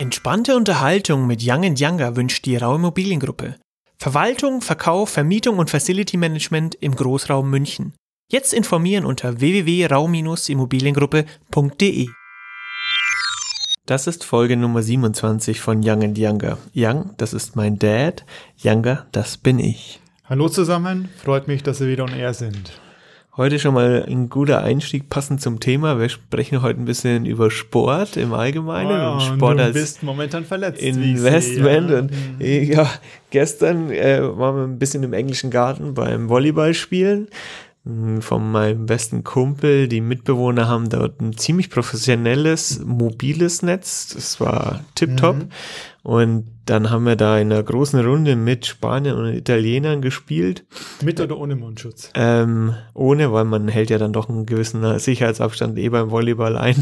Entspannte Unterhaltung mit Young Younger wünscht die Rau Immobiliengruppe. Verwaltung, Verkauf, Vermietung und Facility Management im Großraum München. Jetzt informieren unter www.rau-immobiliengruppe.de. Das ist Folge Nummer 27 von Young Younger. Young, das ist mein Dad. Younger, das bin ich. Hallo zusammen, freut mich, dass Sie wieder on air sind. Heute schon mal ein guter Einstieg passend zum Thema. Wir sprechen heute ein bisschen über Sport im Allgemeinen Oh ja, und und Sport du als bist momentan verletzt. Investment. sehe, Und ja. äh, ja, gestern äh, waren wir ein bisschen im englischen Garten beim Volleyball spielen. Mm, Von meinem besten Kumpel, die Mitbewohner haben dort ein ziemlich professionelles, mobiles Netz. Das war tipptopp. Mhm. Und dann haben wir da in einer großen Runde mit Spaniern und Italienern gespielt. Mit oder ohne Mundschutz? Ähm, ohne, weil man hält ja dann doch einen gewissen Sicherheitsabstand eh beim Volleyball ein.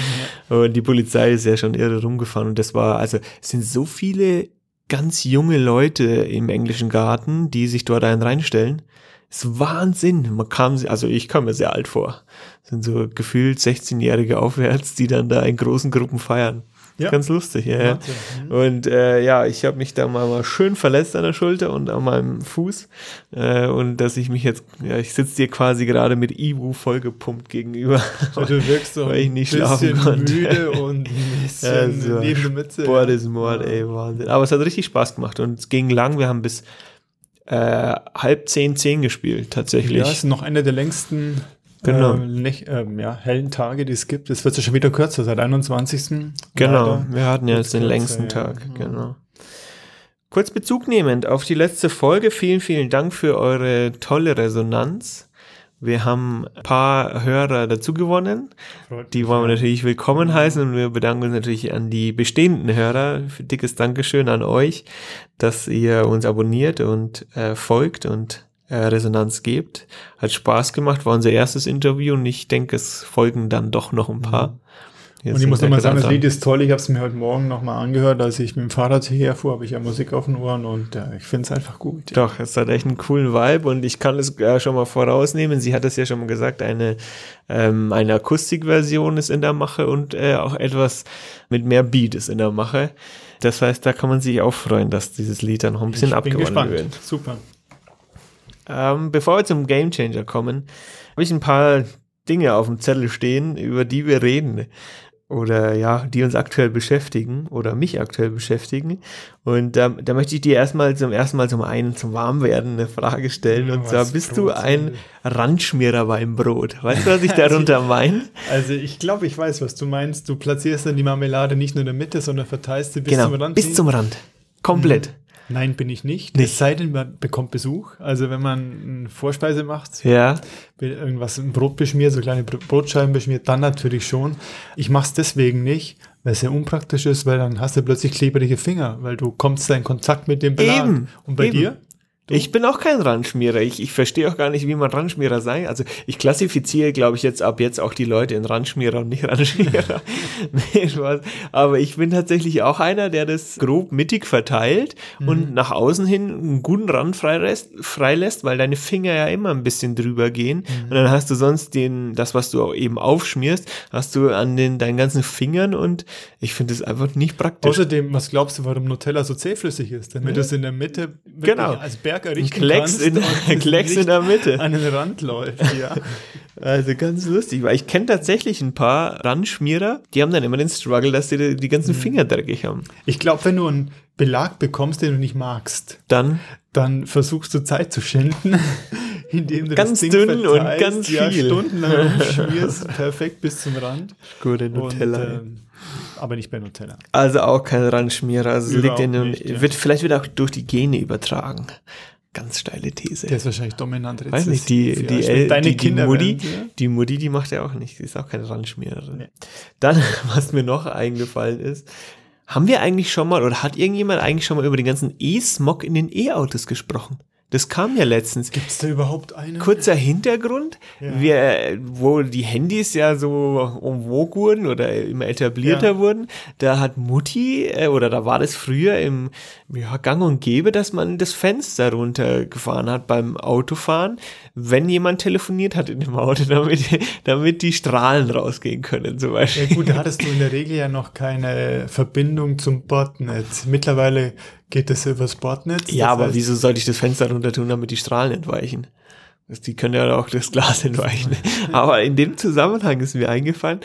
und die Polizei ist ja schon irre rumgefahren. Und das war, also es sind so viele ganz junge Leute im englischen Garten, die sich dort einen reinstellen. Ist Wahnsinn. Man kam, also ich kam mir sehr alt vor. Das sind so gefühlt 16-Jährige aufwärts, die dann da in großen Gruppen feiern. Ja. Ganz lustig, ja. ja. Mhm. Und äh, ja, ich habe mich da mal, mal schön verletzt an der Schulter und an meinem Fuß. Äh, und dass ich mich jetzt, ja, ich sitze dir quasi gerade mit Ibu vollgepumpt gegenüber. Also du wirkst so weil ich ein nicht schlafen konnte. müde und ein bisschen Also, neben der Mütze. Sport ist Mord, ey, Wahnsinn. Aber es hat richtig Spaß gemacht und es ging lang. Wir haben bis äh, halb zehn, zehn gespielt, tatsächlich. Ja, ist noch einer der längsten Genau. ähm, nicht, ähm, ja, hellen Tage, die es gibt. Es wird ja schon wieder kürzer, seit 21. Genau, wir hatten ja jetzt den Kürzer, längsten ja. Tag, Ja. genau. Kurz Bezug nehmend auf die letzte Folge, vielen, vielen Dank für eure tolle Resonanz. Wir haben ein paar Hörer dazu gewonnen. Freut Die wollen wir natürlich willkommen heißen und wir bedanken uns natürlich an die bestehenden Hörer. Dickes Dankeschön an euch, dass ihr uns abonniert und äh, folgt und äh, Resonanz gebt. Hat Spaß gemacht, war unser erstes Interview und ich denke, es folgen dann doch noch ein paar. Wir Und ich muss nochmal sagen, das. Lied ist toll. Ich habe es mir heute Morgen nochmal angehört, als ich mit dem Fahrrad hierher fuhr, habe ich ja Musik auf den Ohren und äh, ich finde es einfach gut. Doch, es hat echt einen coolen Vibe und ich kann es äh, schon mal vorausnehmen. Sie hat es ja schon mal gesagt, eine, ähm, eine Akustikversion ist in der Mache und äh, auch etwas mit mehr Beat ist in der Mache. Das heißt, da kann man sich auch freuen, dass dieses Lied dann noch ein bisschen ich bin abgewandt gespannt. wird. Super. Ähm, bevor wir zum Game Changer kommen, habe ich ein paar Dinge auf dem Zettel stehen, über die wir reden. Oder ja, die uns aktuell beschäftigen oder mich aktuell beschäftigen. Und ähm, da möchte ich dir erstmal zum ersten Mal zum einen zum Warmwerden eine Frage stellen. Ja, und zwar bist du Brot ein sind. Randschmierer beim Brot. Weißt du, was ich darunter meine? Also ich glaube, ich weiß, was du meinst. Du platzierst dann die Marmelade nicht nur in der Mitte, sondern verteilst sie bis Genau, zum Rand. bis zum Rand. Komplett. Nein, bin ich nicht. Nicht. Es sei denn, man bekommt Besuch. Also wenn man eine Vorspeise macht, Ja, irgendwas ein Brot beschmiert, so kleine Br- Brotscheiben beschmiert, dann natürlich schon. Ich mache es deswegen nicht, weil es sehr unpraktisch ist, weil dann hast du plötzlich klebrige Finger, weil du kommst da in Kontakt mit dem Belag. Eben, Und bei eben. dir? Ich bin auch kein Randschmierer. Ich, ich verstehe auch gar nicht, wie man Randschmierer sein. Also ich klassifiziere, glaube ich, jetzt ab jetzt auch die Leute in Randschmierer und nicht Randschmierer. nee, Spaß. Aber ich bin tatsächlich auch einer, der das grob mittig verteilt und nach außen hin einen guten Rand freilässt, freilässt, weil deine Finger ja immer ein bisschen drüber gehen. Und dann hast du sonst den, das, was du eben aufschmierst, hast du an den, deinen ganzen Fingern und ich finde es einfach nicht praktisch. Außerdem, was glaubst du, warum Nutella so zähflüssig ist? Damit du es in der Mitte Genau. als Berg Ein errichten Klecks kannst in, und Klecks in der Mitte. an den Rand läuft. Ja. Also ganz lustig, weil ich kenne tatsächlich ein paar Randschmierer, die haben dann immer den Struggle, dass sie die, die Mhm. ganzen Finger dreckig haben. Ich glaube, wenn du einen Belag bekommst, den du nicht magst, Dann dann versuchst du Zeit zu schinden, indem du Ganz das Ding dünn und verteilst, ganz ja, viel. stundenlang umschmierst, perfekt bis zum Rand. gute Nutella. Und, ähm, aber nicht bei Nutella. also auch kein Randschmierer. Also es liegt in dem, nicht, ja. wird vielleicht wieder auch durch die Gene übertragen. Ganz steile These. Der ist wahrscheinlich dominant Weiß nicht, die, die, ja. El, Deine die, die Kinder Mutti, werden, die Mutti, die macht ja auch nicht, die ist auch keine Randschmiererin. Nee. Dann, was mir noch eingefallen ist, haben wir eigentlich schon mal, oder hat irgendjemand eigentlich schon mal über den ganzen E-Smog in den E-Autos gesprochen? Das kam ja letztens. Gibt es da überhaupt eine? Kurzer Hintergrund, Ja. wir, wo die Handys ja so vogue wurden oder immer etablierter Ja. wurden, da hat Mutti, äh, oder da war das früher im ja, Gang und Gäbe, dass man das Fenster runtergefahren hat beim Autofahren, wenn jemand telefoniert hat in dem Auto, damit, damit die Strahlen rausgehen können zum Ja Beispiel. gut, da hattest du in der Regel ja noch keine Verbindung zum Bordnetz. Mittlerweile geht das übers Bordnetz. Ja, aber heißt- wieso sollte ich das Fenster runter tun, damit die Strahlen entweichen? Die können ja auch das Glas entweichen. aber in dem Zusammenhang ist mir eingefallen,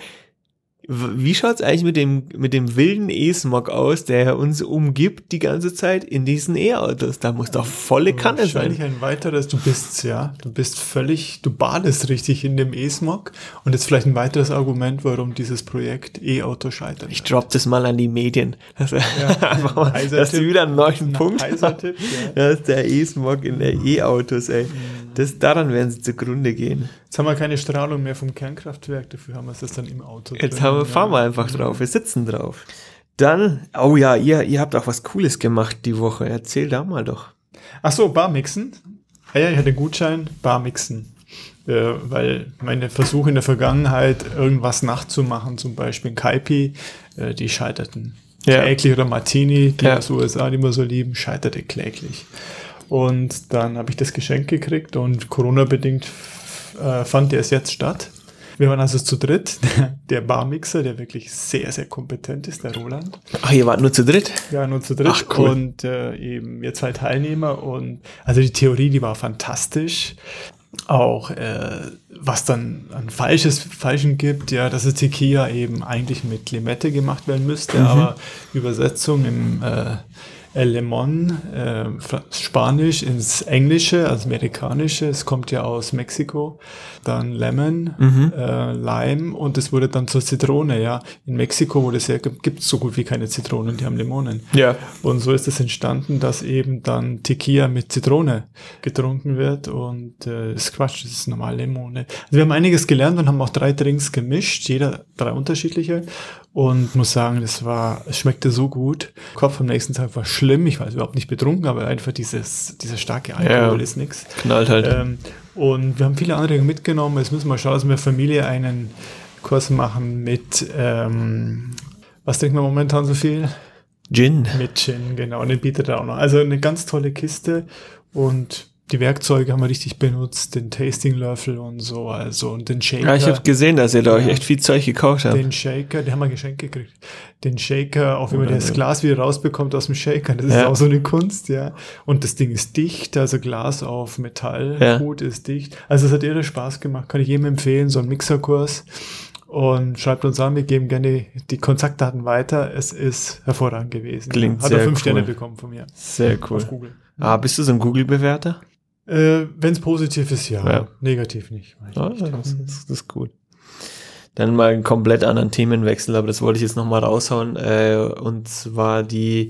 wie schaut's eigentlich mit dem, mit dem wilden E-Smog aus, der uns umgibt die ganze Zeit in diesen E-Autos? Da muss doch volle Kanne Wahrscheinlich sein. ein weiteres, du bist, ja, du bist völlig, du badest richtig in dem E-Smog und jetzt vielleicht ein weiteres Argument, warum dieses Projekt E-Auto scheitert. Ich drop das mal an die Medien. Dass, einfach mal, dass Tipp. wieder einen neuen Ein Punkt ja. Das ist der E-Smog in der E-Autos, ey. Das, daran werden sie zugrunde gehen. Jetzt haben wir keine Strahlung mehr vom Kernkraftwerk, dafür haben wir es dann im Auto. Jetzt drin, haben wir, ja. fahren wir einfach drauf. Wir sitzen drauf. Dann, oh ja, ihr, ihr habt auch was Cooles gemacht die Woche. Erzähl da mal doch. Ach so, Barmixen. Ah ja, ich hatte einen Gutschein, Barmixen. Äh, weil meine Versuche in der Vergangenheit, irgendwas nachzumachen, zum Beispiel ein Kaipi, äh, die scheiterten. Ja. Kläglich oder Martini, die Ja. aus den USA, die wir so lieben, scheiterte kläglich. Und dann habe ich das Geschenk gekriegt und Corona-bedingt äh, fand der es jetzt statt. Wir waren also zu dritt. Der Barmixer, der wirklich sehr, sehr kompetent ist, der Roland. Ach, ihr wart nur zu dritt? Ja, nur zu dritt. Ach, cool. Und äh, eben wir zwei Teilnehmer. Und also die Theorie, die war fantastisch. Auch äh, was dann an Falsches, Falschen gibt, ja, dass es Tequila eben eigentlich mit Limette gemacht werden müsste, Mhm. aber Übersetzung im äh, Lemon, äh, Fra- Spanisch ins Englische, also Amerikanische, es kommt ja aus Mexiko, dann Lemon, Mhm. äh, Lime und es wurde dann zur Zitrone, ja. In Mexiko, wo das herkommt, gibt es so gut wie keine Zitronen, die haben Limonen. Ja. Und so ist es entstanden, dass eben dann Tequila mit Zitrone getrunken wird und äh, das ist Quatsch, das ist normal Limone. Also wir haben einiges gelernt und haben auch drei Drinks gemischt, jeder drei unterschiedliche und muss sagen, das war, es schmeckte so gut. Kopf am nächsten Tag war schlimm, ich war also überhaupt nicht betrunken, aber einfach dieses, dieser starke Alkohol Ja. ist nix. Knallt halt. Ähm, und wir haben viele andere mitgenommen. Jetzt müssen wir schauen, dass wir Familie einen Kurs machen mit, ähm, was trinken wir momentan so viel? Gin. Mit Gin, genau. Und den bietet er auch noch. Also eine ganz tolle Kiste und die Werkzeuge haben wir richtig benutzt, den Tasting-Löffel und so, also und den Shaker. Ja, ich habe gesehen, dass ihr da euch Ja. echt viel Zeug gekauft habt. den Shaker, den haben wir geschenkt gekriegt. Den Shaker, auch wie man das. Glas wieder rausbekommt aus dem Shaker, das ist Ja. auch so eine Kunst, ja. Und das Ding ist dicht, also Glas auf Metall, Ja. gut ist dicht. Also es hat irre Spaß gemacht, kann ich jedem empfehlen, so ein Mixerkurs. Und schreibt uns an, wir geben gerne die Kontaktdaten weiter. Es ist hervorragend gewesen. Klingt Hat er sehr fünf cool. Sterne bekommen von mir Sehr auf cool. Google. Ah, bist du so ein Google-Bewerter? Äh, Wenn es positiv ist, ja. Ja. Negativ nicht. Ah, nicht. das, ist, das ist gut. Dann mal einen komplett anderen Themenwechsel, aber das wollte ich jetzt nochmal raushauen. Äh, und zwar die,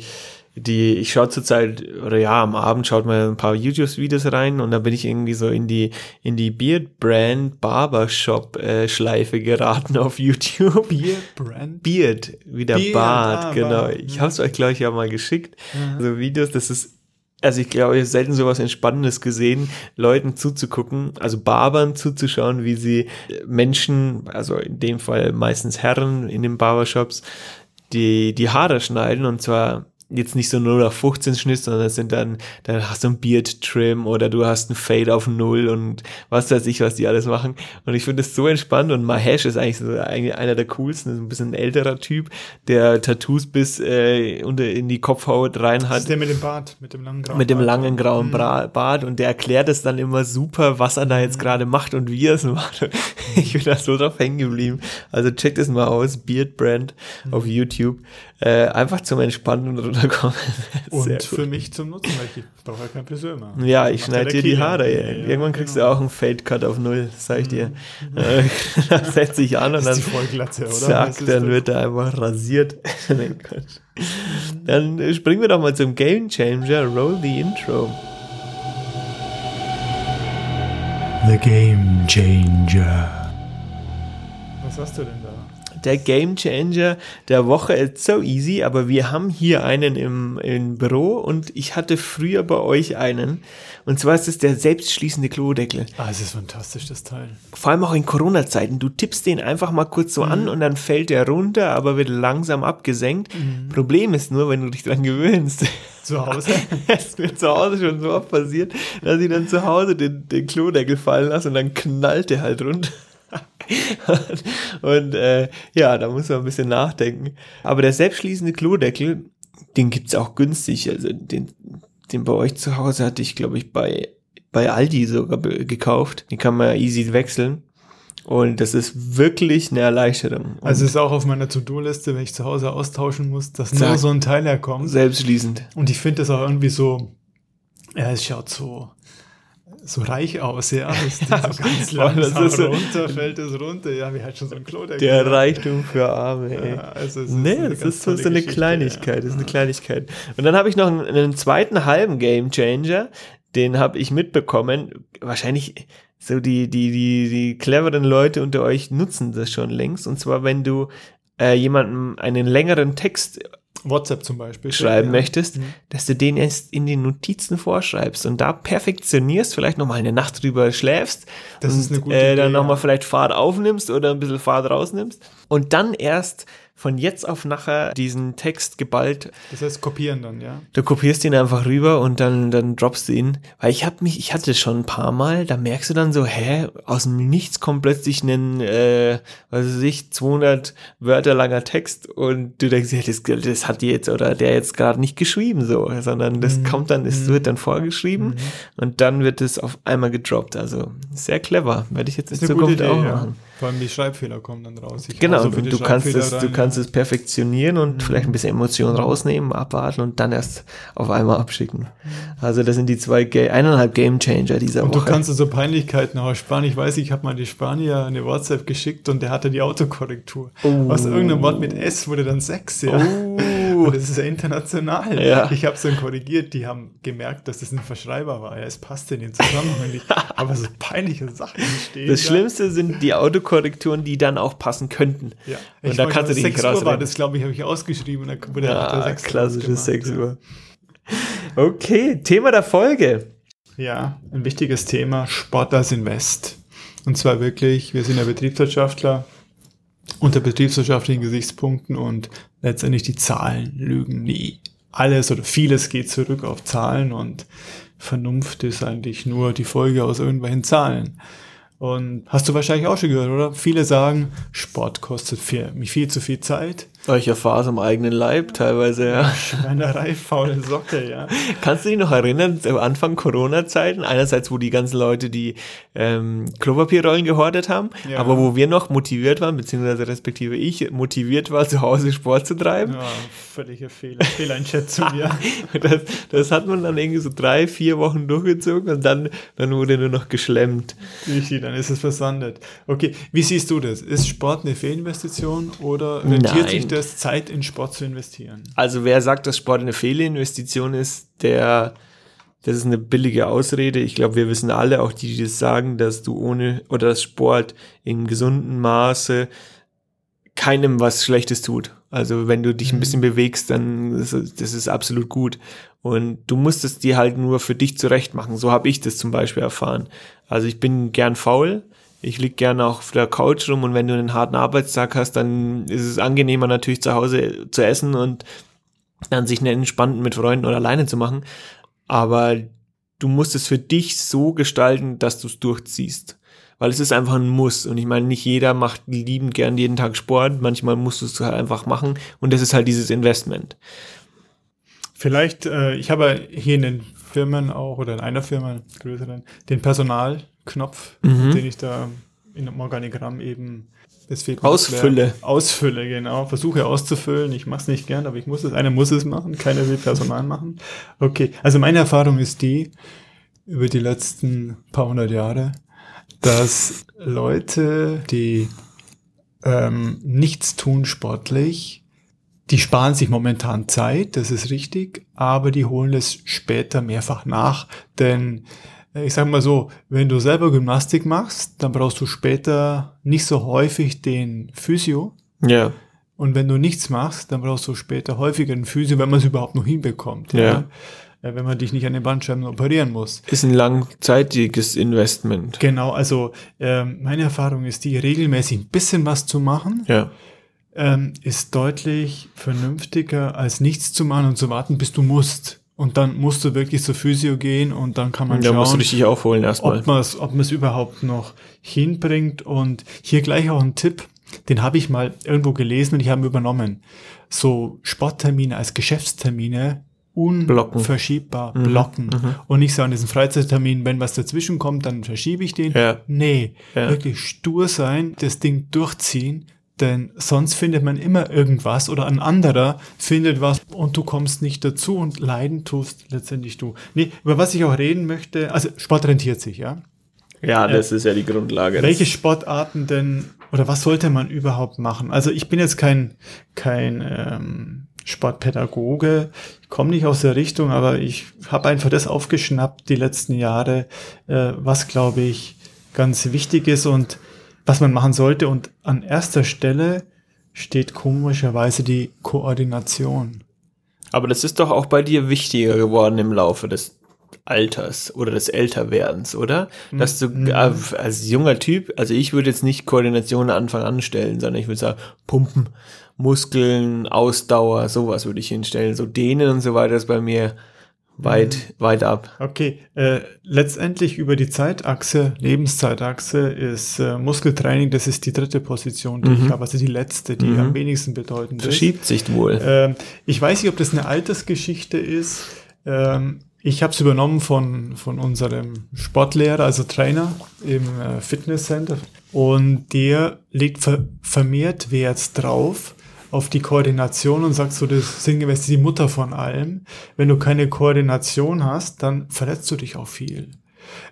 die, ich schaue zurzeit, oder ja, am Abend schaut man ein paar YouTube-Videos rein und da bin ich irgendwie so in die, in die Beard Brand Barbershop äh, Schleife geraten auf YouTube. Bier, Brand. Beard, wie der Beard, Bart, ah, genau. Ich habe es euch, glaube ich, ja mal geschickt. Mhm. So Videos, das ist, also ich glaube, ich habe selten sowas Entspannendes gesehen, Leuten zuzugucken, also Barbern zuzuschauen, wie sie äh, Menschen, also in dem Fall meistens Herren in den Barbershops, die, die Haare schneiden und zwar jetzt nicht so 0 auf 15 Schnitt, sondern es sind dann, dann hast du ein Beard Trim oder du hast ein Fade auf Null und was weiß ich, was die alles machen. Und ich finde es so entspannt und Mahesh ist eigentlich so eigentlich einer der coolsten, ist ein bisschen ein älterer Typ, der Tattoos bis äh, unter in die Kopfhaut rein Das hat ist der mit dem Bart, mit dem langen grauen mit dem Bart. langen grauen Mhm. Bra Bart und der erklärt es dann immer super, was er da jetzt gerade macht und wie er es macht. Ich bin da so drauf hängen geblieben. Also checkt es mal aus, Beard Brand Mhm. auf YouTube. Äh, einfach zum Entspannen und runterkommen. Sehr Und für mich zum Nutzen, weil ich brauche ja keinen Friseur mehr. Ja, ich schneide dir die. Haare. Ja, Irgendwann kriegst genau. du auch einen Fade Cut auf Null, sag ich dir. Äh, dann setze ich an und dann zack, dann wird er einfach rasiert. Dann äh, springen wir doch mal zum Game Changer. Roll the Intro. The Game Changer. Was hast du denn? Der Game Changer der Woche ist so easy, aber wir haben hier einen im, im Büro und ich hatte früher bei euch einen. Und zwar ist es der selbstschließende Klodeckel. Ah, es ist fantastisch, das Teil. Vor allem auch in Corona-Zeiten. Du tippst den einfach mal kurz so an und dann fällt der runter, aber wird langsam abgesenkt. Problem ist nur, wenn du dich dran gewöhnst. Zu Hause? Es ist mir zu Hause schon so oft passiert, dass ich dann zu Hause den, den Klodeckel fallen lasse und dann knallt der halt runter. und äh, ja, da muss man ein bisschen nachdenken. Aber der selbstschließende Klodeckel, den gibt's auch günstig. Also den, den bei euch zu Hause hatte ich, glaube ich, bei, bei Aldi sogar gekauft. Den kann man ja easy wechseln. Und das ist wirklich eine Erleichterung. Und Also ist auch auf meiner To-Do-Liste, wenn ich zu Hause austauschen muss, dass nur so ein Teil herkommt. selbstschließend. Und ich finde das auch irgendwie so, ja, es schaut so, so reich aus, ja. Es ist so ganz Boah, das langsam ist runter, fällt es runter, ja, wie halt schon so ein Klodeckel. Der Reichtum für Arme, ey. ja, also es Nee, eine das ist so, eine Kleinigkeit, ja. das ist eine Kleinigkeit. Und dann habe ich noch einen, einen zweiten halben Game Changer, den habe ich mitbekommen. Wahrscheinlich so die, die, die, die cleveren Leute unter euch nutzen das schon längst. Und zwar, wenn du äh, jemandem einen längeren Text WhatsApp zum Beispiel. schreiben ja. möchtest, Mhm. dass du den erst in den Notizen vorschreibst und da perfektionierst, vielleicht nochmal eine Nacht drüber schläfst Das und ist eine gute äh, dann nochmal ja. vielleicht Fahrt aufnimmst oder ein bisschen Fahrt rausnimmst und dann erst von jetzt auf nachher diesen Text geballt Das heißt kopieren dann, ja. Du kopierst ihn einfach rüber und dann, dann droppst du ihn. Weil ich habe mich, ich hatte schon ein paar Mal, da merkst du dann so, hä, aus dem Nichts kommt plötzlich ein, äh, was weiß ich, 200 Wörter langer Text und du denkst, ja, das, das hat die jetzt oder der jetzt gerade nicht geschrieben so, sondern das kommt dann, es wird dann vorgeschrieben und dann wird es auf einmal gedroppt. Also sehr clever, werde ich jetzt in Zukunft auch ja. Vor allem die Schreibfehler kommen dann raus. Ich Genau, so du, du kannst es, du kannst es perfektionieren und vielleicht ein bisschen Emotion rausnehmen, abwarten und dann erst auf einmal abschicken. Also das sind die zwei, eineinhalb Game Changer dieser Und du Woche. kannst so Peinlichkeiten auch sparen. Ich weiß, ich habe mal die Spanier eine WhatsApp geschickt und der hatte die Autokorrektur. Aus irgendeinem Wort mit S wurde dann 6, ja. Oh. Das ist ja international. Ja. Ich habe es dann korrigiert, die haben gemerkt, dass das ein Verschreiber war. Ja, es passte in den Zusammenhang nicht. Aber so peinliche Sachen entstehen. das da. Schlimmste sind die Autokorrekturen, die dann auch passen könnten. Ja. Und da weiß, kannst du dich 6 nicht Uhr war rausreden. das, glaube ich, habe ich ausgeschrieben und dann wurde Ah, 6 klassisches 6 ja. Uhr. Okay, Thema der Folge. Ja, ein wichtiges Thema, Sport als Invest. Und zwar wirklich, wir sind ja Betriebswirtschaftler unter betriebswirtschaftlichen Gesichtspunkten und letztendlich die Zahlen lügen nie. Alles oder vieles geht zurück auf Zahlen und Vernunft ist eigentlich nur die Folge aus irgendwelchen Zahlen. Und hast du wahrscheinlich auch schon gehört, oder? Viele sagen, Sport kostet viel, viel zu viel Zeit. Ich erfahre es am eigenen Leib teilweise, ja. Schweinerei, faule Socke, ja. Kannst du dich noch erinnern, am Anfang Corona-Zeiten, einerseits, wo die ganzen Leute die ähm, Klopapierrollen gehortet haben, Ja. aber wo wir noch motiviert waren, beziehungsweise respektive ich motiviert war, zu Hause Sport zu treiben. Ja, völlige Fehler, Fehleinschätzung, ja. Das, das hat man dann irgendwie so drei, vier Wochen durchgezogen und dann, dann wurde nur noch geschlemmt. Richtig, dann ist es versandet. Okay, wie siehst du das? Ist Sport eine Fehlinvestition oder rentiert Nein. sich das, Zeit in Sport zu investieren? Also wer sagt, dass Sport eine Fehlinvestition ist, der, das ist eine billige Ausrede. Ich glaube, wir wissen alle, auch die, die das sagen, dass du ohne oder dass Sport in gesundem Maße keinem was Schlechtes tut. Also wenn du dich ein bisschen bewegst, dann ist es- das ist absolut gut. Und du musst es dir halt nur für dich zurecht machen. So habe ich das zum Beispiel erfahren. Also ich bin gern faul. Ich lieg gerne auch auf der Couch rum und wenn du einen harten Arbeitstag hast, dann ist es angenehmer natürlich zu Hause zu essen und dann sich einen entspannten mit Freunden oder alleine zu machen. Aber du musst es für dich so gestalten, dass du es durchziehst. Weil es ist einfach ein Muss. Und ich meine, nicht jeder macht liebend gern jeden Tag Sport. Manchmal musst du es halt einfach machen. Und das ist halt dieses Investment. Vielleicht, äh, ich habe hier in den Firmen auch oder in einer Firma, größeren, den Personalknopf, Mhm. den ich da in einem Organigramm eben mir Ausfülle. Ausfülle, genau. Versuche auszufüllen. Ich mache es nicht gern, aber ich muss es. Einer muss es machen, keiner will Personal machen. Okay, also meine Erfahrung ist die, über die letzten paar hundert Jahre, dass Leute, die ähm, nichts tun sportlich, die sparen sich momentan Zeit, das ist richtig, aber die holen es später mehrfach nach, denn äh, ich sage mal so, wenn du selber Gymnastik machst, dann brauchst du später nicht so häufig den Physio, Ja. Und wenn du nichts machst, dann brauchst du später häufiger einen Physio, wenn man es überhaupt noch hinbekommt. Ja. Äh, Wenn man dich nicht an den Bandscheiben operieren muss. Ist ein langzeitiges Investment. Genau, also ähm, meine Erfahrung ist die, regelmäßig ein bisschen was zu machen, Ja. Ähm, ist deutlich vernünftiger, als nichts zu machen und zu warten, bis du musst. Und dann musst du wirklich zur Physio gehen und dann kann man Da musst du schauen, dich aufholen erstmal. ob man es ob man's überhaupt noch hinbringt. Und hier gleich auch ein Tipp, den habe ich mal irgendwo gelesen und ich habe übernommen. So Sporttermine als Geschäftstermine Blocken. unverschiebbar blocken. Und nicht so an diesen Freizeittermin, wenn was dazwischen kommt, dann verschiebe ich den. Ja. Nee, Ja. wirklich stur sein, das Ding durchziehen, denn sonst findet man immer irgendwas oder ein anderer findet was und du kommst nicht dazu und leiden tust letztendlich du. Nee, über was ich auch reden möchte, also Sport rentiert sich, ja. Ja, das ist ja die Grundlage. Welche Sportarten denn oder was sollte man überhaupt machen? Also ich bin jetzt kein, kein ähm, Sportpädagoge, ich komme nicht aus der Richtung, aber ich habe einfach das aufgeschnappt die letzten Jahre, äh, was glaube ich ganz wichtig ist und was man machen sollte. Und an erster Stelle steht komischerweise die Koordination. Aber das ist doch auch bei dir wichtiger geworden im Laufe des Alters oder des Älterwerdens, oder? Dass du Mhm. äh, als junger Typ, also ich würde jetzt nicht Koordination am Anfang anstellen, sondern ich würde sagen, Pumpen, Muskeln, Ausdauer, sowas würde ich hinstellen. So Dehnen und so weiter ist bei mir weit, Mhm. weit ab. Okay, äh, letztendlich über die Zeitachse, Lebenszeitachse ist äh, Muskeltraining, das ist die dritte Position, die ich habe, also die letzte, die am wenigsten bedeutend ist. Verschiebt sich wohl. Ähm, ich weiß nicht, ob das eine Altersgeschichte ist. Ähm, ich habe es übernommen von, von unserem Sportlehrer, also Trainer im äh, Fitnesscenter. Und der legt ver vermehrt Wert drauf, auf die Koordination und sagt so, das ist sinngemäß die Mutter von allem. Wenn du keine Koordination hast, dann verletzt du dich auch viel.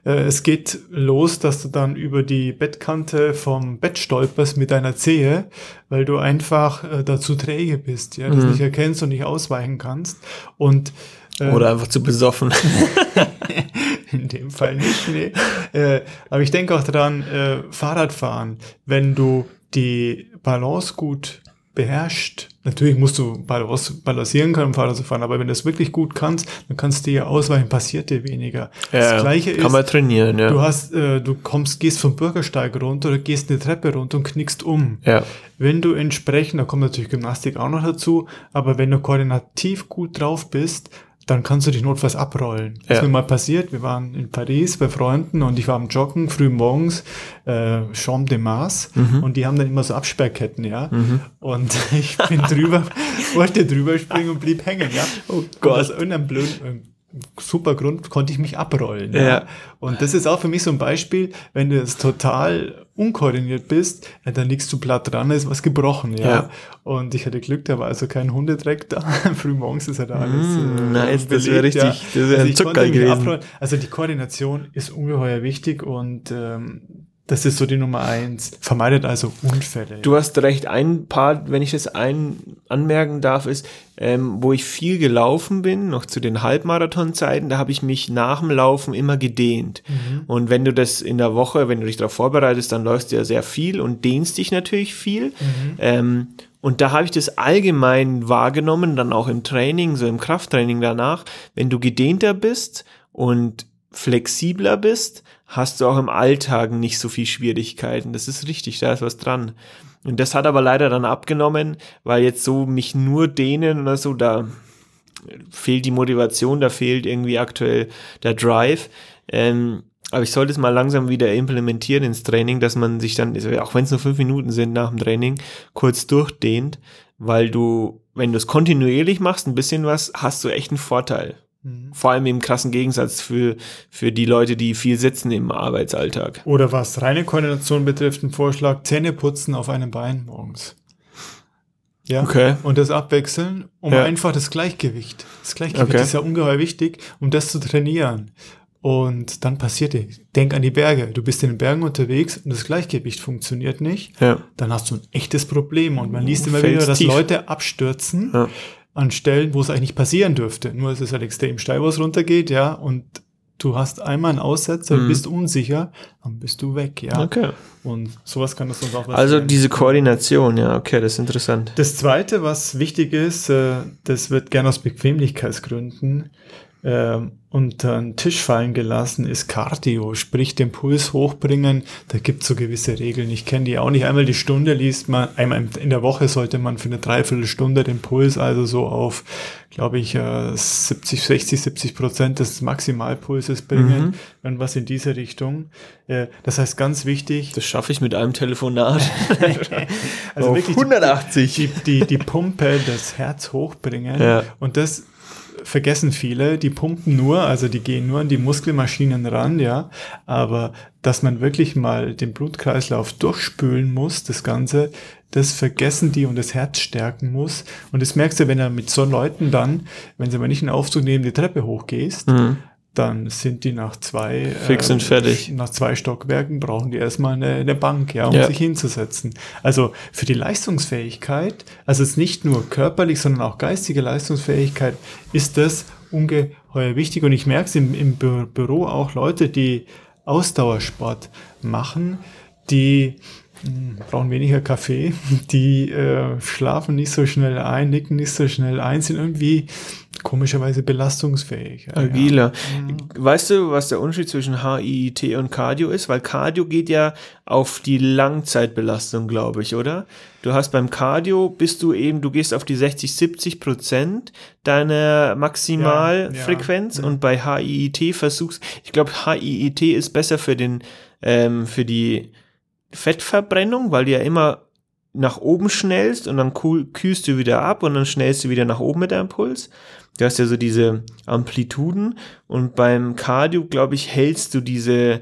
Äh, Es geht los, dass du dann über die Bettkante vom Bett stolperst mit deiner Zehe, weil du einfach äh, dazu träge bist, ja, das nicht erkennst und nicht ausweichen kannst. Und äh, Oder einfach zu besoffen. in dem Fall nicht, nee. äh, aber ich denke auch dran, äh, Fahrradfahren, wenn du die Balance gut beherrscht, natürlich musst du balancieren können, Fahrrad zu fahren, aber wenn du es wirklich gut kannst, dann kannst du dir ausweichen, passiert dir weniger. Ja, das Gleiche kann ist, man trainieren, ja. du hast, äh, du kommst, gehst vom Bürgersteig runter oder gehst eine Treppe runter und knickst um. ja. Wenn du entsprechend, da kommt natürlich Gymnastik auch noch dazu, aber wenn du koordinativ gut drauf bist, dann kannst du dich notfalls abrollen. Das Ja. ist mir mal passiert, wir waren in Paris bei Freunden und ich war am Joggen, früh morgens, äh, Chambre de Mars Mhm. und die haben dann immer so Absperrketten, ja. Und ich bin drüber, wollte drüber springen und blieb hängen, ja. Oh Und Gott. aus irgendeinem blöden, äh, super Grund konnte ich mich abrollen. Ja. Und das ist auch für mich so ein Beispiel, wenn du jetzt total unkoordiniert bist, ja, dann liegst du platt dran, ist was gebrochen, ja. Ja. Und ich hatte Glück, da war also kein Hundedreck da. Frühmorgens ist ja da alles. Mm, nice, das belegt, wär richtig- das wär ein Also konnte mich gewesen. abrollen. Also die Koordination ist ungeheuer wichtig und ähm, das ist so die Nummer eins. Vermeidet also Unfälle. Du hast recht, ein Part, wenn ich das ein anmerken darf, ist, ähm, wo ich viel gelaufen bin, noch zu den Halbmarathonzeiten, da habe ich mich nach dem Laufen immer gedehnt. Und wenn du das in der Woche, wenn du dich darauf vorbereitest, dann läufst du ja sehr viel und dehnst dich natürlich viel. Ähm, und da habe ich das allgemein wahrgenommen, dann auch im Training, so im Krafttraining danach, wenn du gedehnter bist und flexibler bist, hast du auch im Alltag nicht so viel Schwierigkeiten. Das ist richtig, da ist was dran. Und das hat aber leider dann abgenommen, weil jetzt so mich nur dehnen oder so, da fehlt die Motivation, da fehlt irgendwie aktuell der Drive. Ähm, aber ich sollte es mal langsam wieder implementieren ins Training, dass man sich dann, also auch wenn es nur fünf Minuten sind nach dem Training, kurz durchdehnt, weil du, wenn du es kontinuierlich machst, ein bisschen was, hast du echt einen Vorteil. Mhm. Vor allem im krassen Gegensatz für, für die Leute, die viel sitzen im Arbeitsalltag. Oder was reine Koordination betrifft, ein Vorschlag, Zähne putzen auf einem Bein morgens. Ja. Okay. Und das abwechseln, um Ja. einfach das Gleichgewicht. Das Gleichgewicht Okay. ist ja ungeheuer wichtig, um das zu trainieren. Und dann passiert dir, denk an die Berge. Du bist in den Bergen unterwegs und das Gleichgewicht funktioniert nicht. Ja. Dann hast du ein echtes Problem. Und man liest immer Fällst wieder, dass tief. Leute abstürzen Ja. An Stellen, wo es eigentlich nicht passieren dürfte. Nur es ist halt extrem steil, wo es runtergeht, ja. Und Du hast einmal einen Aussetzer, Mhm. bist unsicher, dann bist du weg, ja. Okay. Und sowas kann das uns auch Also passieren. diese Koordination, ja, okay, das ist interessant. Das zweite, was wichtig ist, äh, das wird gern aus Bequemlichkeitsgründen ähm, unter den Tisch fallen gelassen, ist Cardio, sprich den Puls hochbringen. Da gibt es so gewisse Regeln. Ich kenne die auch nicht. Einmal die Stunde liest man, einmal in der Woche sollte man für eine Dreiviertelstunde den Puls also so auf, glaube ich, äh, 70, 60, 70 Prozent des Maximalpulses bringen. Mhm. Irgendwas in diese Richtung. Äh, Das heißt, ganz wichtig, Das schaffe ich mit einem Telefonat. also Auf wirklich die- 180. die, die, die Pumpe, das Herz hochbringen. Ja. Und das vergessen viele, die pumpen nur, also die gehen nur an die Muskelmaschinen ran, ja. Aber dass man wirklich mal den Blutkreislauf durchspülen muss, das Ganze, das vergessen die und das Herz stärken muss. Und das merkst du, wenn er mit so Leuten dann, wenn sie mal nicht einen Aufzug neben die Treppe hochgehst, Mhm. Dann sind die nach zwei Fix und fertig. Nach zwei Stockwerken brauchen die erstmal eine, eine Bank, ja, um Ja. sich hinzusetzen. Also für die Leistungsfähigkeit, also es ist nicht nur körperlich, sondern auch geistige Leistungsfähigkeit, ist das ungeheuer wichtig. Und ich merke es im, im Bü Büro auch Leute, die Ausdauersport machen, die mh, brauchen weniger Kaffee, die äh, schlafen nicht so schnell ein, nicken nicht so schnell ein, sind irgendwie komischerweise belastungsfähig. Ja, Agiler. Weißt du, was der Unterschied zwischen HIIT und Cardio ist? Weil Cardio geht ja auf die Langzeitbelastung, glaube ich, oder? Du hast beim Cardio bist du eben, du gehst auf die 60, 70 Prozent deiner Maximalfrequenz Ja, ja. und bei HIIT versuchst, ich glaube, HIIT ist besser für den, ähm, für die Fettverbrennung, weil du ja immer nach oben schnellst und dann kühl- kühlst du wieder ab und dann schnellst du wieder nach oben mit deinem Puls. Du hast ja so diese Amplituden und beim Cardio, glaube ich, hältst du diese,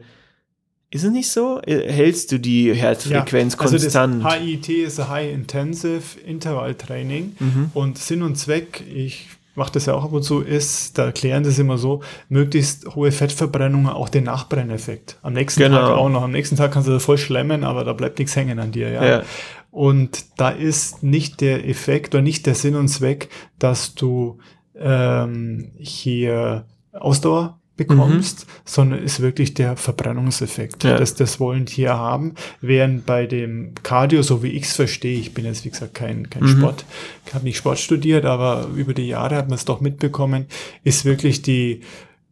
ist es nicht so? Äh, Hältst du die Herzfrequenz also konstant? Das HIT ist High Intensive Interval Training Mhm. und Sinn und Zweck, ich mache das ja auch ab und zu, ist, da erklären das immer so, möglichst hohe Fettverbrennungen, auch den Nachbrenneffekt. Am nächsten Genau. Tag auch noch. Am nächsten Tag kannst du das voll schlemmen, aber da bleibt nichts hängen an dir, ja. Ja. Und da ist nicht der Effekt oder nicht der Sinn und Zweck, dass du ähm, hier Ausdauer bekommst, sondern ist wirklich der Verbrennungseffekt. Ja. Das, das wollen Tiere haben. Während bei dem Cardio, so wie ich es verstehe, ich bin jetzt wie gesagt kein, kein Mhm. Sport, ich habe nicht Sport studiert, aber über die Jahre hat man es doch mitbekommen, ist wirklich die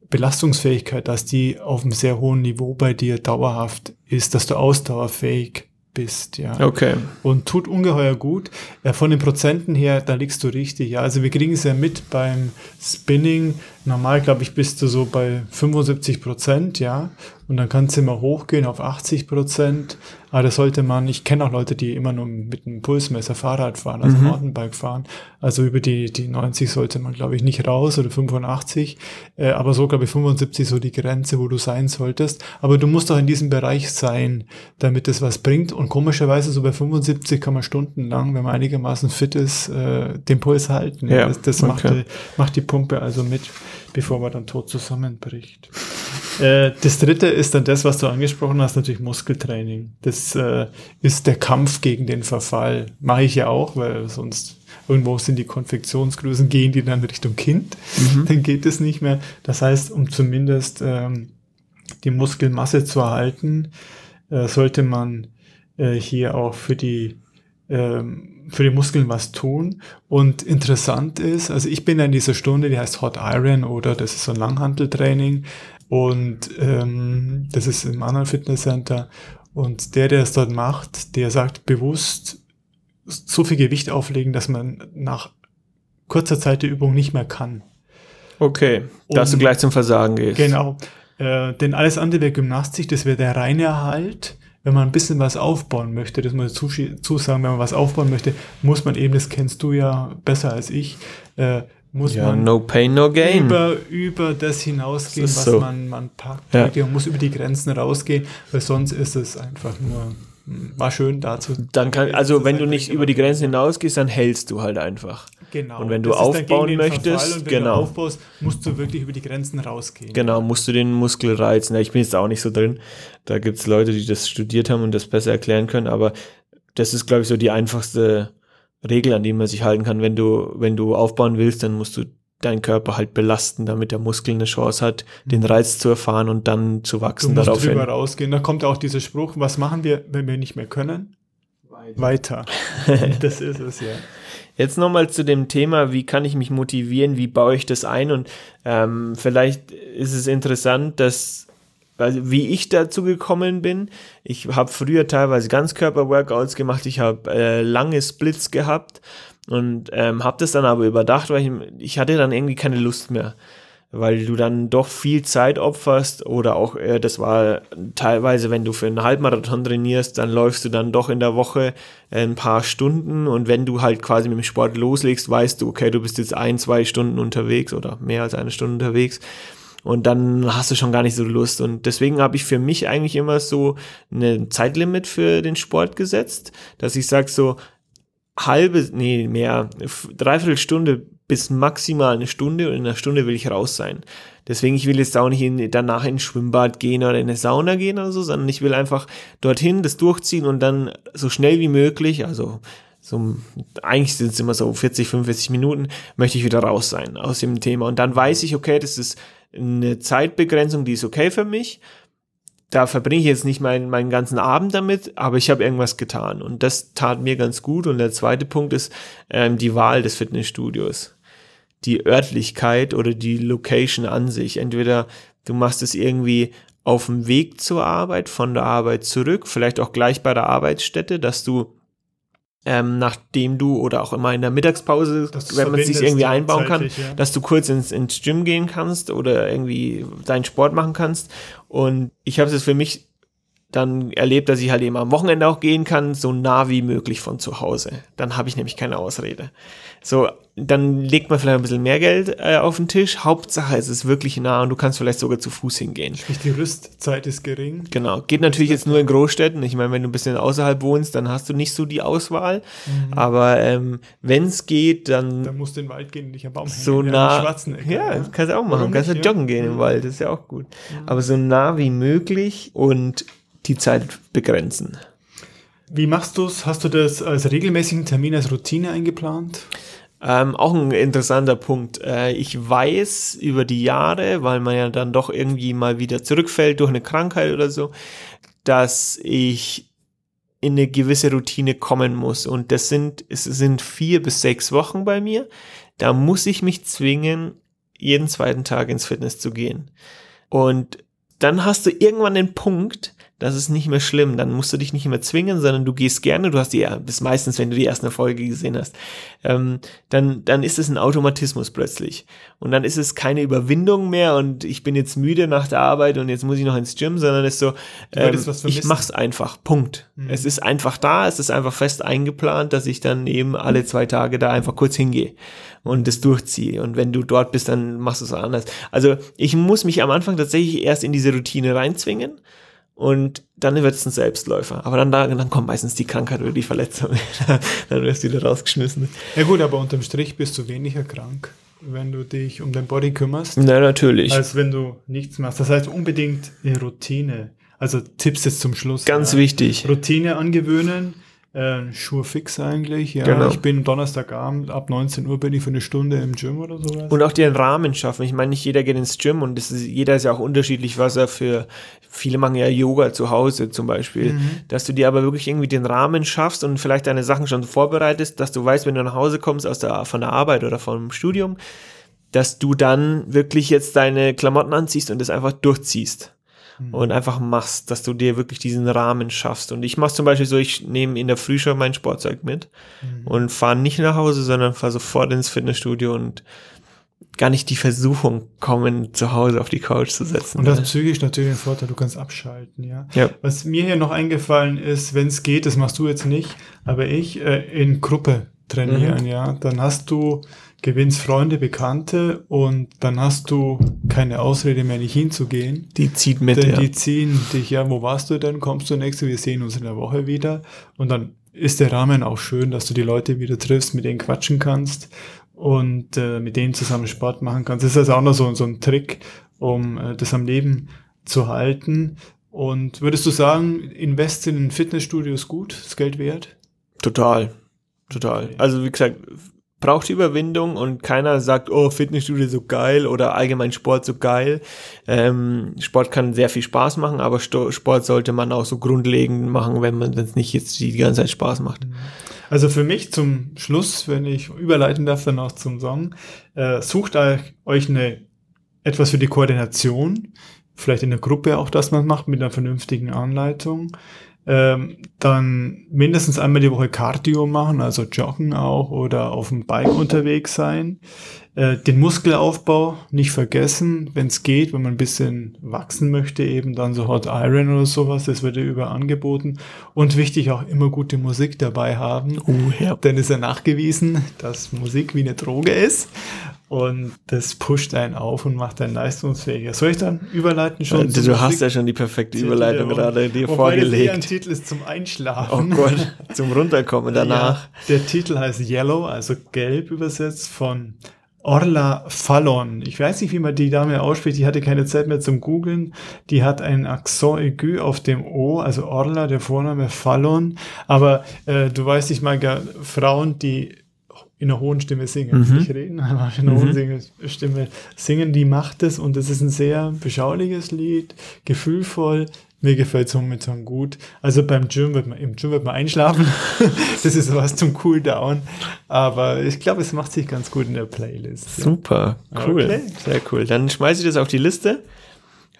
Belastungsfähigkeit, dass die auf einem sehr hohen Niveau bei dir dauerhaft ist, dass du ausdauerfähig bist, ja. Okay. Und tut ungeheuer gut. Ja, von den Prozenten her, da liegst du richtig. Ja, also wir kriegen es ja mit beim Spinning. Normal, glaube ich, bist du so bei 75 Prozent, ja. Und dann kannst du immer hochgehen auf 80 Prozent. Aber das sollte man, ich kenne auch Leute, die immer nur mit einem Pulsmesser Fahrrad fahren, also Mhm. Mountainbike fahren. Also über die, die 90 sollte man, glaube ich, nicht raus oder 85. Äh, aber so, glaube ich, 75 so die Grenze, wo du sein solltest. Aber du musst auch in diesem Bereich sein, damit es was bringt. Und komischerweise so bei 75 kann man stundenlang, wenn man einigermaßen fit ist, äh, den Puls halten. Ja, das das macht, okay. die, macht die Pumpe also mit, bevor man dann tot zusammenbricht. Äh, das dritte ist dann das, was du angesprochen hast, natürlich Muskeltraining. Das äh, ist der Kampf gegen den Verfall. Mache ich ja auch, weil sonst irgendwo sind die Konfektionsgrößen, gehen die dann Richtung Kind. Dann geht es nicht mehr. Das heißt, um zumindest ähm, die Muskelmasse zu erhalten, äh, sollte man äh, hier auch für die ähm, für die Muskeln was tun. Und interessant ist, also ich bin in dieser Stunde, die heißt Hot Iron oder das ist so ein Langhanteltraining und ähm, das ist im anderen Fitnesscenter und der, der es dort macht, der sagt bewusst so viel Gewicht auflegen, dass man nach kurzer Zeit der Übung nicht mehr kann. Okay. Dass du gleich zum Versagen gehst. Genau. Äh, denn alles andere wäre Gymnastik, das wäre der reine Erhalt. Wenn man ein bisschen was aufbauen möchte, das muss ich zusagen, wenn man was aufbauen möchte, muss man eben, das kennst du ja besser als ich, äh, muss Ja, man no pain, no gain. über, über das hinausgehen, Das was so. man, man packt. Ja. Man muss über die Grenzen rausgehen, weil sonst ist es einfach nur, hm, war schön dazu. Dann kann, also wenn du nicht über die Grenzen hinausgehst, dann hältst du halt einfach. Genau. Und wenn du aufbauen möchtest, genau. du aufbaust, musst du wirklich über die Grenzen rausgehen. Genau, musst du den Muskel reizen. Ich bin jetzt auch nicht so drin. Da gibt es Leute, die das studiert haben und das besser erklären können, aber das ist, glaube ich, so die einfachste Regel, an die man sich halten kann. Wenn du, wenn du aufbauen willst, dann musst du deinen Körper halt belasten, damit der Muskel eine Chance hat, den Reiz zu erfahren und dann zu wachsen. Du musst daraufhin. drüber rausgehen. Da kommt auch dieser Spruch, was machen wir, wenn wir nicht mehr können? Weiter. das ist es, ja. Jetzt nochmal zu dem Thema, wie kann ich mich motivieren, wie baue ich das ein und ähm, vielleicht ist es interessant, dass also wie ich dazu gekommen bin. Ich habe früher teilweise Ganzkörper-Workouts gemacht, ich habe äh, lange Splits gehabt und ähm, habe das dann aber überdacht, weil ich, ich hatte dann irgendwie keine Lust mehr weil du dann doch viel Zeit opferst oder auch, äh, das war teilweise, wenn du für einen Halbmarathon trainierst, dann läufst du dann doch in der Woche äh, ein paar Stunden und wenn du halt quasi mit dem Sport loslegst, weißt du, okay, du bist jetzt ein, zwei Stunden unterwegs oder mehr als eine Stunde unterwegs und dann hast du schon gar nicht so Lust und deswegen habe ich für mich eigentlich immer so eine Zeitlimit für den Sport gesetzt, dass ich sage so halbe, nee, mehr, dreiviertel Stunde bis maximal eine Stunde und in einer Stunde will ich raus sein. Deswegen, ich will jetzt auch nicht in, danach ins Schwimmbad gehen oder in eine Sauna gehen oder so, sondern ich will einfach dorthin das durchziehen und dann so schnell wie möglich, also so, eigentlich sind es immer so 40, 45 Minuten, möchte ich wieder raus sein aus dem Thema. Und dann weiß ich, okay, das ist eine Zeitbegrenzung, die ist okay für mich da verbringe ich jetzt nicht meinen, meinen ganzen Abend damit, aber ich habe irgendwas getan. Und das tat mir ganz gut. Und der zweite Punkt ist ähm, die Wahl des Fitnessstudios. Die Örtlichkeit oder die Location an sich. Entweder du machst es irgendwie auf dem Weg zur Arbeit, von der Arbeit zurück, vielleicht auch gleich bei der Arbeitsstätte, dass du ähm, nachdem du oder auch immer in der Mittagspause, wenn man es sich irgendwie einbauen kann, ja. dass du kurz ins, ins Gym gehen kannst oder irgendwie deinen Sport machen kannst. Und ich habe es für mich dann erlebt, dass ich halt eben am Wochenende auch gehen kann, so nah wie möglich von zu Hause. Dann habe ich nämlich keine Ausrede. So, dann legt man vielleicht ein bisschen mehr Geld äh, auf den Tisch. Hauptsache, es ist wirklich nah und du kannst vielleicht sogar zu Fuß hingehen. Sprich, die Rüstzeit ist gering. Genau. Geht natürlich jetzt nur in Großstädten. Ich meine, wenn du ein bisschen außerhalb wohnst, dann hast du nicht so die Auswahl. Mhm. Aber ähm, wenn es geht, dann. Dann musst du in den Wald gehen und nicht am Baum hängen. So nah. Ja, das kannst du auch machen. kannst du ja? joggen gehen im mhm. Wald. Das ist ja auch gut. Mhm. Aber so nah wie möglich und die Zeit begrenzen. Wie machst du es? Hast du das als regelmäßigen Termin, als Routine eingeplant? Ähm, auch ein interessanter Punkt. Äh, ich weiß über die Jahre, weil man ja dann doch irgendwie mal wieder zurückfällt durch eine Krankheit oder so, dass ich in eine gewisse Routine kommen muss. Und das sind, es sind vier bis sechs Wochen bei mir. Da muss ich mich zwingen, jeden zweiten Tag ins Fitness zu gehen. Und dann hast du irgendwann den Punkt, das ist nicht mehr schlimm. Dann musst du dich nicht mehr zwingen, sondern du gehst gerne. Du hast die, bis meistens, wenn du die erste Folge gesehen hast, ähm, dann, dann ist es ein Automatismus plötzlich. Und dann ist es keine Überwindung mehr und ich bin jetzt müde nach der Arbeit und jetzt muss ich noch ins Gym, sondern es ist so, ähm, ich mach's einfach. Punkt. Mhm. Es ist einfach da, es ist einfach fest eingeplant, dass ich dann eben alle zwei Tage da einfach kurz hingehe und das durchziehe. Und wenn du dort bist, dann machst du es anders. Also ich muss mich am Anfang tatsächlich erst in diese Routine reinzwingen und dann wird es ein Selbstläufer. Aber dann, dann kommt meistens die Krankheit oder die Verletzung. dann wirst du wieder rausgeschmissen. Ja gut, aber unterm Strich bist du weniger krank, wenn du dich um dein Body kümmerst. Na, natürlich. Als wenn du nichts machst. Das heißt unbedingt eine Routine. Also Tipps jetzt zum Schluss. Ganz ja. wichtig. Routine angewöhnen äh, Schuhe fix eigentlich, ja. Genau. Ich bin Donnerstagabend, ab 19 Uhr bin ich für eine Stunde im Gym oder sowas. Und auch den Rahmen schaffen. Ich meine, nicht jeder geht ins Gym und ist, jeder ist ja auch unterschiedlich, was er für, viele machen ja Yoga zu Hause zum Beispiel, mhm. dass du dir aber wirklich irgendwie den Rahmen schaffst und vielleicht deine Sachen schon vorbereitest, dass du weißt, wenn du nach Hause kommst aus der, von der Arbeit oder vom Studium, dass du dann wirklich jetzt deine Klamotten anziehst und das einfach durchziehst mhm. und einfach machst, dass du dir wirklich diesen Rahmen schaffst. Und ich mache zum Beispiel so, ich nehme in der Früh schon mein Sportzeug mit mhm. und fahre nicht nach Hause, sondern fahre sofort ins Fitnessstudio und gar nicht die Versuchung kommen, zu Hause auf die Couch zu setzen. Und das ne? psychisch natürlich ein Vorteil, du kannst abschalten, ja. ja. Was mir hier noch eingefallen ist, wenn es geht, das machst du jetzt nicht, aber ich äh, in Gruppe trainieren, mhm. ja, dann hast du gewinnst Freunde, Bekannte und dann hast du keine Ausrede mehr, nicht hinzugehen. Die zieht mit, Denn ja. Die ziehen dich, ja, wo warst du denn? Kommst du nächste? Wir sehen uns in der Woche wieder. Und dann ist der Rahmen auch schön, dass du die Leute wieder triffst, mit denen quatschen kannst und äh, mit denen zusammen Sport machen kannst. Das ist also auch noch so, so ein Trick, um äh, das am Leben zu halten. Und würdest du sagen, Invest in ein Fitnessstudio ist gut, ist Geld wert? Total, total. Also wie gesagt, braucht Überwindung und keiner sagt, oh, Fitnessstudio so geil oder allgemein Sport so geil. Ähm, Sport kann sehr viel Spaß machen, aber Sto Sport sollte man auch so grundlegend machen, wenn man es nicht jetzt die ganze Zeit Spaß macht. Also für mich zum Schluss, wenn ich überleiten darf, dann auch zum Song, äh, sucht euch eine etwas für die Koordination, vielleicht in der Gruppe auch, dass man macht mit einer vernünftigen Anleitung ähm, dann mindestens einmal die Woche Cardio machen, also joggen auch oder auf dem Bike unterwegs sein. Äh, den Muskelaufbau nicht vergessen, wenn es geht, wenn man ein bisschen wachsen möchte, eben dann so Hot Iron oder sowas, das wird ja über angeboten. Und wichtig auch immer gute Musik dabei haben, uh, ja. denn ist ja nachgewiesen, dass Musik wie eine Droge ist. Und das pusht einen auf und macht einen leistungsfähiger. Soll ich dann überleiten schon? Du, du hast ja schon die perfekte Überleitung gerade dir vorgelegt. Der Titel ist zum Einschlafen. Oh Gott, zum Runterkommen danach. Ja, der Titel heißt Yellow, also gelb übersetzt von Orla Fallon. Ich weiß nicht, wie man die Dame ausspricht. Die hatte keine Zeit mehr zum Googlen. Die hat ein Accent aigu auf dem O, also Orla, der Vorname Fallon. Aber äh, du weißt, ich meine, Frauen, die in einer hohen Stimme singen. Mhm. Nicht reden, aber in einer mhm. hohen Stimme singen, die macht es und es ist ein sehr beschauliches Lied, gefühlvoll. Mir gefällt es momentan gut. Also beim Gym wird man, im Gym wird man einschlafen. das ist was zum Cooldown. Aber ich glaube, es macht sich ganz gut in der Playlist. Super, cool. Okay. Sehr cool. Dann schmeiße ich das auf die Liste.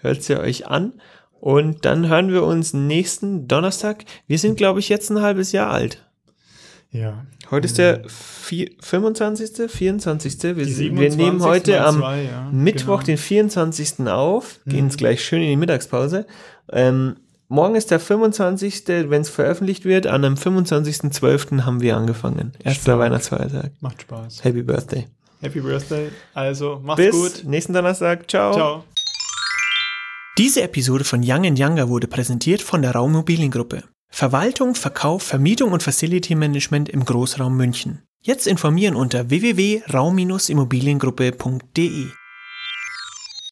Hört sie euch an. Und dann hören wir uns nächsten Donnerstag. Wir sind, glaube ich, jetzt ein halbes Jahr alt. Ja. Heute ist der 25., 24. Wir, wir nehmen heute am zwei, ja, Mittwoch, genau. den 24. auf, gehen mhm. jetzt gleich schön in die Mittagspause. Ähm, morgen ist der 25., wenn es veröffentlicht wird. An dem 25.12. haben wir angefangen. Erster Weihnachtsfeiertag. Macht Spaß. Happy Birthday. Happy Birthday. Also, macht's Bis gut. Bis nächsten Donnerstag. Ciao. Ciao. Diese Episode von Young Younger wurde präsentiert von der Raummobiliengruppe. Verwaltung, Verkauf, Vermietung und Facility Management im Großraum München. Jetzt informieren unter www.raum-immobiliengruppe.de.